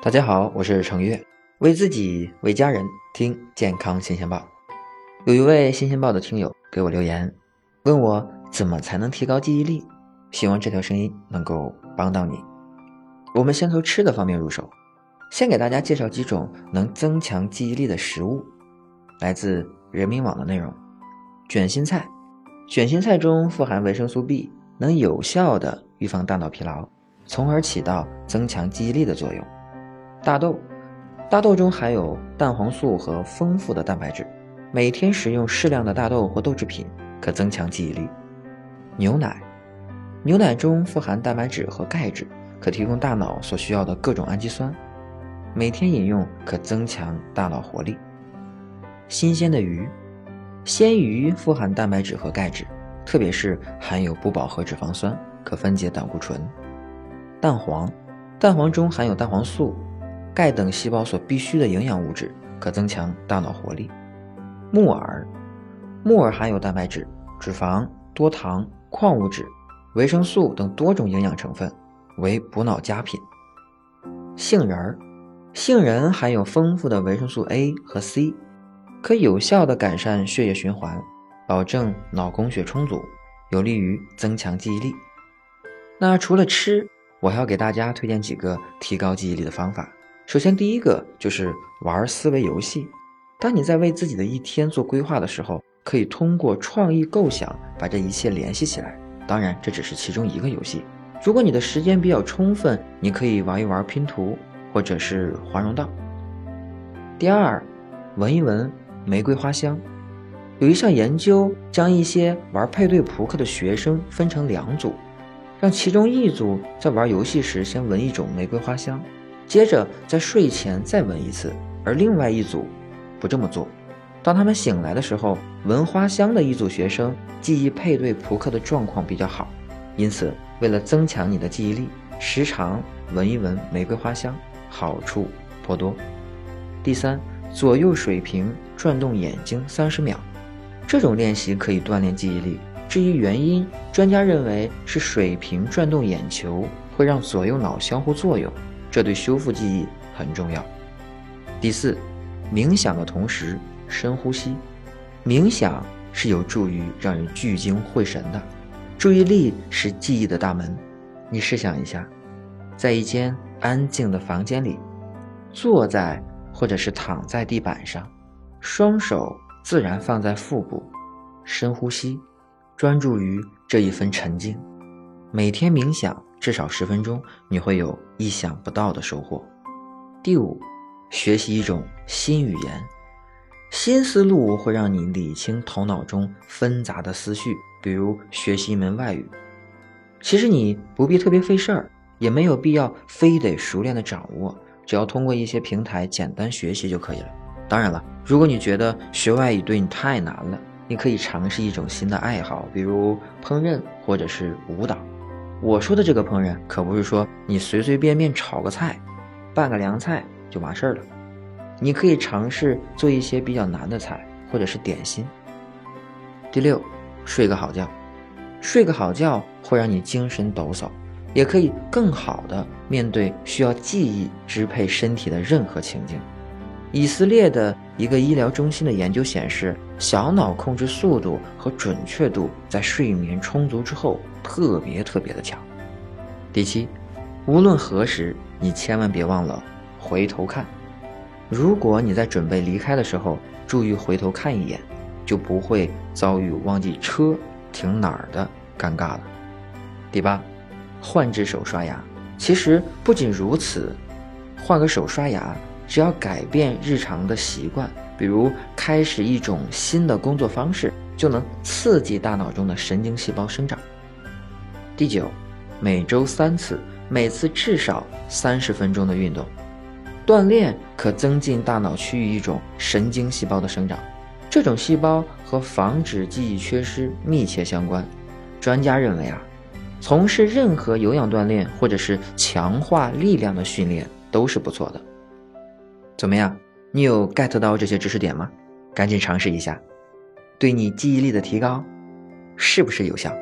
大家好，我是程月，为自己为家人听健康新鲜报。有一位新鲜报的听友给我留言，问我怎么才能提高记忆力，希望这条声音能够帮到你。我们先从吃的方面入手，先给大家介绍几种能增强记忆力的食物，来自人民网的内容。卷心菜，卷心菜中富含维生素 B，能有效的预防大脑疲劳。从而起到增强记忆力的作用。大豆，大豆中含有蛋黄素和丰富的蛋白质，每天食用适量的大豆或豆制品可增强记忆力。牛奶，牛奶中富含蛋白质和钙质，可提供大脑所需要的各种氨基酸，每天饮用可增强大脑活力。新鲜的鱼，鲜鱼富含蛋白质和钙质，特别是含有不饱和脂肪酸，可分解胆固醇。蛋黄，蛋黄中含有蛋黄素、钙等细胞所必需的营养物质，可增强大脑活力。木耳，木耳含有蛋白质、脂肪、多糖、矿物质、维生素等多种营养成分，为补脑佳品。杏仁儿，杏仁含有丰富的维生素 A 和 C，可有效的改善血液循环，保证脑供血充足，有利于增强记忆力。那除了吃，我还要给大家推荐几个提高记忆力的方法。首先，第一个就是玩思维游戏。当你在为自己的一天做规划的时候，可以通过创意构想把这一切联系起来。当然，这只是其中一个游戏。如果你的时间比较充分，你可以玩一玩拼图，或者是华容道。第二，闻一闻玫瑰花香。有一项研究将一些玩配对扑克的学生分成两组。让其中一组在玩游戏时先闻一种玫瑰花香，接着在睡前再闻一次，而另外一组不这么做。当他们醒来的时候，闻花香的一组学生记忆配对扑克的状况比较好。因此，为了增强你的记忆力，时常闻一闻玫瑰花香，好处颇多。第三，左右水平转动眼睛三十秒，这种练习可以锻炼记忆力。至于原因，专家认为是水平转动眼球会让左右脑相互作用，这对修复记忆很重要。第四，冥想的同时深呼吸，冥想是有助于让人聚精会神的。注意力是记忆的大门，你试想一下，在一间安静的房间里，坐在或者是躺在地板上，双手自然放在腹部，深呼吸。专注于这一份沉静，每天冥想至少十分钟，你会有意想不到的收获。第五，学习一种新语言，新思路会让你理清头脑中纷杂的思绪。比如学习一门外语，其实你不必特别费事儿，也没有必要非得熟练的掌握，只要通过一些平台简单学习就可以了。当然了，如果你觉得学外语对你太难了。你可以尝试一种新的爱好，比如烹饪或者是舞蹈。我说的这个烹饪，可不是说你随随便便炒个菜、拌个凉菜就完事儿了。你可以尝试做一些比较难的菜，或者是点心。第六，睡个好觉。睡个好觉会让你精神抖擞，也可以更好的面对需要记忆支配身体的任何情境。以色列的一个医疗中心的研究显示，小脑控制速度和准确度在睡眠充足之后特别特别的强。第七，无论何时，你千万别忘了回头看。如果你在准备离开的时候注意回头看一眼，就不会遭遇忘记车停哪儿的尴尬了。第八，换只手刷牙。其实不仅如此，换个手刷牙。只要改变日常的习惯，比如开始一种新的工作方式，就能刺激大脑中的神经细胞生长。第九，每周三次，每次至少三十分钟的运动，锻炼可增进大脑区域一种神经细胞的生长，这种细胞和防止记忆缺失密切相关。专家认为啊，从事任何有氧锻炼或者是强化力量的训练都是不错的。怎么样？你有 get 到这些知识点吗？赶紧尝试一下，对你记忆力的提高是不是有效？